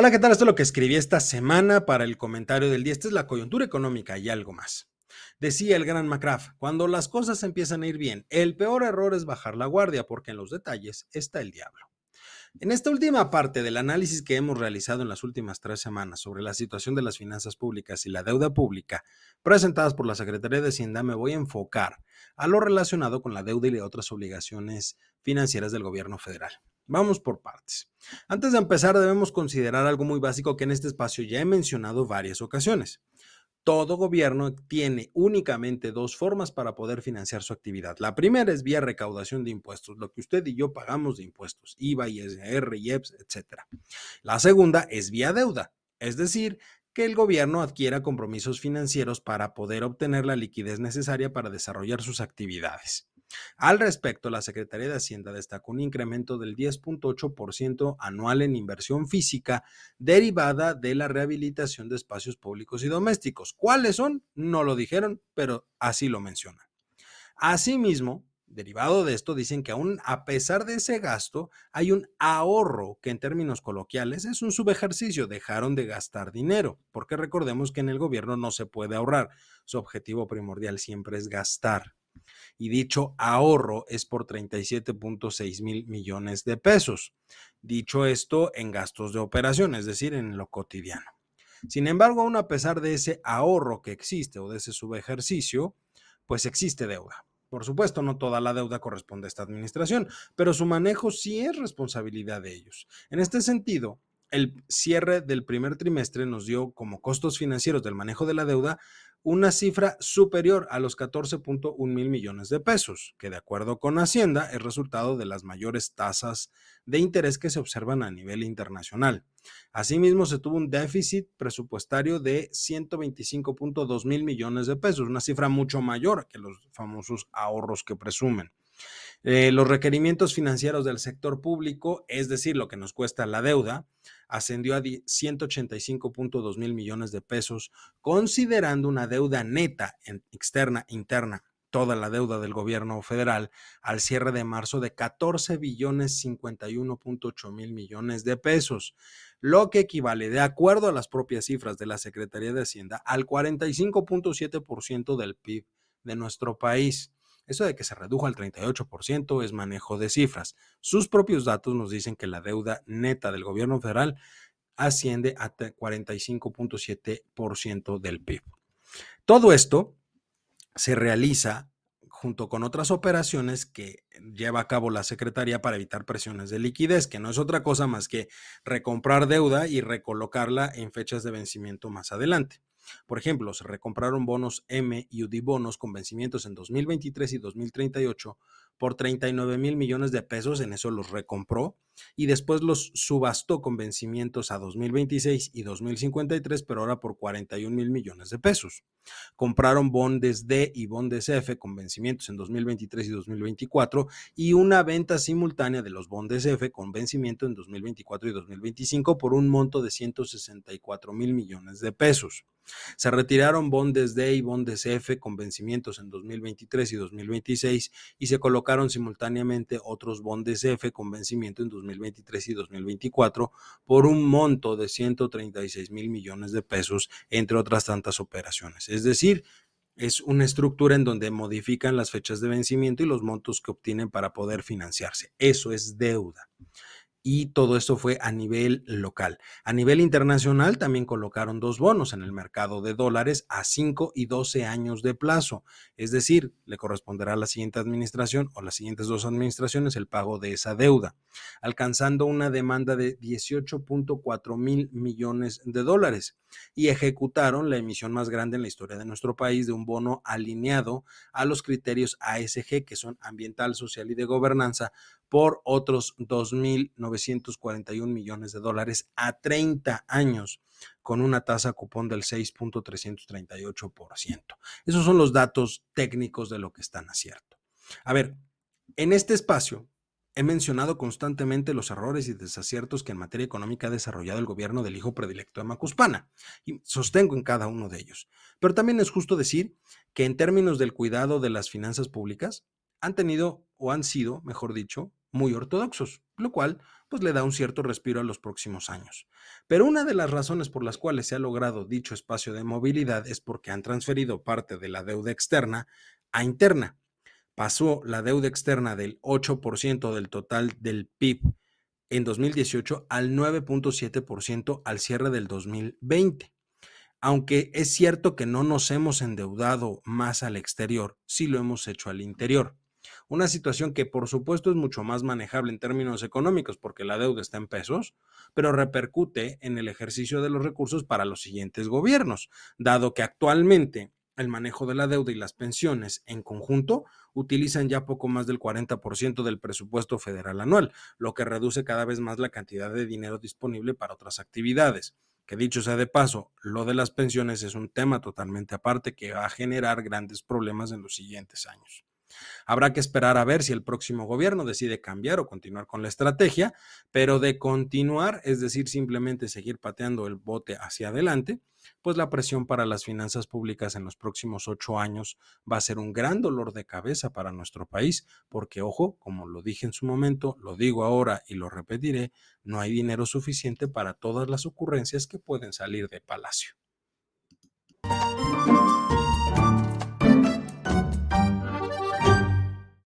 Hola, ¿qué tal? Esto es lo que escribí esta semana para el comentario del día. Esta es la coyuntura económica y algo más. Decía el gran McCraft, cuando las cosas empiezan a ir bien, el peor error es bajar la guardia porque en los detalles está el diablo. En esta última parte del análisis que hemos realizado en las últimas tres semanas sobre la situación de las finanzas públicas y la deuda pública presentadas por la Secretaría de Hacienda, me voy a enfocar a lo relacionado con la deuda y otras obligaciones financieras del gobierno federal. Vamos por partes. Antes de empezar, debemos considerar algo muy básico que en este espacio ya he mencionado varias ocasiones. Todo gobierno tiene únicamente dos formas para poder financiar su actividad. La primera es vía recaudación de impuestos, lo que usted y yo pagamos de impuestos, IVA, ISR, IEPS, etc. La segunda es vía deuda, es decir, que el gobierno adquiera compromisos financieros para poder obtener la liquidez necesaria para desarrollar sus actividades. Al respecto, la Secretaría de Hacienda destacó un incremento del 10.8% anual en inversión física derivada de la rehabilitación de espacios públicos y domésticos. ¿Cuáles son? No lo dijeron, pero así lo mencionan. Asimismo, derivado de esto, dicen que aún a pesar de ese gasto, hay un ahorro que en términos coloquiales es un subejercicio. Dejaron de gastar dinero, porque recordemos que en el gobierno no se puede ahorrar. Su objetivo primordial siempre es gastar y dicho ahorro es por 37.6 mil millones de pesos. Dicho esto en gastos de operación, es decir, en lo cotidiano. Sin embargo, aún a pesar de ese ahorro que existe o de ese subejercicio, pues existe deuda. Por supuesto, no toda la deuda corresponde a esta administración, pero su manejo sí es responsabilidad de ellos. En este sentido, el cierre del primer trimestre nos dio como costos financieros del manejo de la deuda una cifra superior a los 14.1 mil millones de pesos, que de acuerdo con Hacienda es resultado de las mayores tasas de interés que se observan a nivel internacional. Asimismo, se tuvo un déficit presupuestario de 125.2 mil millones de pesos, una cifra mucho mayor que los famosos ahorros que presumen. Eh, los requerimientos financieros del sector público, es decir, lo que nos cuesta la deuda, ascendió a 185.2 mil millones de pesos, considerando una deuda neta externa, interna, toda la deuda del gobierno federal al cierre de marzo de 14 billones 51.8 mil millones de pesos, lo que equivale, de acuerdo a las propias cifras de la Secretaría de Hacienda, al 45.7% del PIB de nuestro país. Eso de que se redujo al 38% es manejo de cifras. Sus propios datos nos dicen que la deuda neta del gobierno federal asciende a 45.7% del PIB. Todo esto se realiza junto con otras operaciones que lleva a cabo la Secretaría para evitar presiones de liquidez, que no es otra cosa más que recomprar deuda y recolocarla en fechas de vencimiento más adelante. Por ejemplo, se recompraron bonos M y UDI bonos con vencimientos en 2023 y 2038 por 39 mil millones de pesos, en eso los recompró, y después los subastó con vencimientos a 2026 y 2053, pero ahora por 41 mil millones de pesos. Compraron bondes D y bondes F con vencimientos en 2023 y 2024 y una venta simultánea de los bondes F con vencimiento en 2024 y 2025 por un monto de 164 mil millones de pesos. Se retiraron bondes D y bondes F con vencimientos en 2023 y 2026 y se colocaron simultáneamente otros bondes F con vencimiento en 2023 y 2024 por un monto de 136 mil millones de pesos, entre otras tantas operaciones. Es decir, es una estructura en donde modifican las fechas de vencimiento y los montos que obtienen para poder financiarse. Eso es deuda y todo esto fue a nivel local. A nivel internacional también colocaron dos bonos en el mercado de dólares a 5 y 12 años de plazo. Es decir, le corresponderá a la siguiente administración o las siguientes dos administraciones el pago de esa deuda, alcanzando una demanda de 18.4 mil millones de dólares y ejecutaron la emisión más grande en la historia de nuestro país de un bono alineado a los criterios ASG, que son ambiental, social y de gobernanza, por otros 2.941 millones de dólares a 30 años con una tasa cupón del 6.338%. Esos son los datos técnicos de lo que están haciendo. A ver, en este espacio He mencionado constantemente los errores y desaciertos que en materia económica ha desarrollado el gobierno del hijo predilecto de Macuspana y sostengo en cada uno de ellos. Pero también es justo decir que en términos del cuidado de las finanzas públicas, han tenido o han sido, mejor dicho, muy ortodoxos, lo cual pues le da un cierto respiro a los próximos años. Pero una de las razones por las cuales se ha logrado dicho espacio de movilidad es porque han transferido parte de la deuda externa a interna. Pasó la deuda externa del 8% del total del PIB en 2018 al 9.7% al cierre del 2020. Aunque es cierto que no nos hemos endeudado más al exterior, sí lo hemos hecho al interior. Una situación que por supuesto es mucho más manejable en términos económicos porque la deuda está en pesos, pero repercute en el ejercicio de los recursos para los siguientes gobiernos, dado que actualmente el manejo de la deuda y las pensiones en conjunto utilizan ya poco más del 40% del presupuesto federal anual, lo que reduce cada vez más la cantidad de dinero disponible para otras actividades. Que dicho sea de paso, lo de las pensiones es un tema totalmente aparte que va a generar grandes problemas en los siguientes años. Habrá que esperar a ver si el próximo gobierno decide cambiar o continuar con la estrategia, pero de continuar, es decir, simplemente seguir pateando el bote hacia adelante, pues la presión para las finanzas públicas en los próximos ocho años va a ser un gran dolor de cabeza para nuestro país, porque ojo, como lo dije en su momento, lo digo ahora y lo repetiré, no hay dinero suficiente para todas las ocurrencias que pueden salir de Palacio.